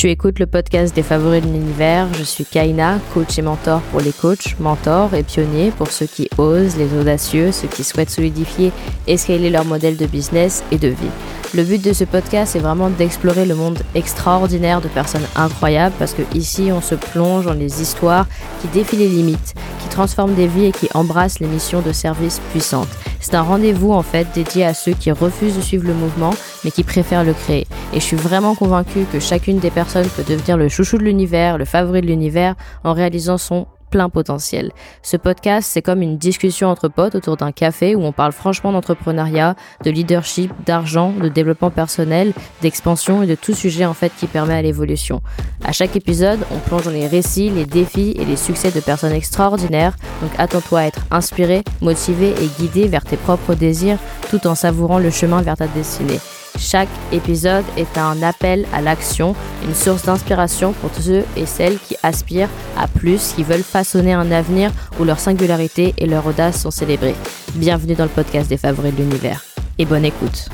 Tu écoutes le podcast des favoris de l'univers. Je suis Kaina, coach et mentor pour les coachs, mentors et pionniers pour ceux qui osent, les audacieux, ceux qui souhaitent solidifier et scaler leur modèle de business et de vie. Le but de ce podcast est vraiment d'explorer le monde extraordinaire de personnes incroyables parce que ici on se plonge dans les histoires qui défient les limites, qui transforment des vies et qui embrassent les missions de service puissantes. C'est un rendez-vous en fait dédié à ceux qui refusent de suivre le mouvement mais qui préfèrent le créer. Et je suis vraiment convaincue que chacune des personnes peut devenir le chouchou de l'univers, le favori de l'univers en réalisant son plein potentiel. Ce podcast, c'est comme une discussion entre potes autour d'un café où on parle franchement d'entrepreneuriat, de leadership, d'argent, de développement personnel, d'expansion et de tout sujet en fait qui permet à l'évolution. À chaque épisode, on plonge dans les récits, les défis et les succès de personnes extraordinaires. Donc attends-toi à être inspiré, motivé et guidé vers tes propres désirs tout en savourant le chemin vers ta destinée. Chaque épisode est un appel à l'action, une source d'inspiration pour tous ceux et celles qui aspirent à plus, qui veulent façonner un avenir où leur singularité et leur audace sont célébrées. Bienvenue dans le podcast des favoris de l'univers et bonne écoute.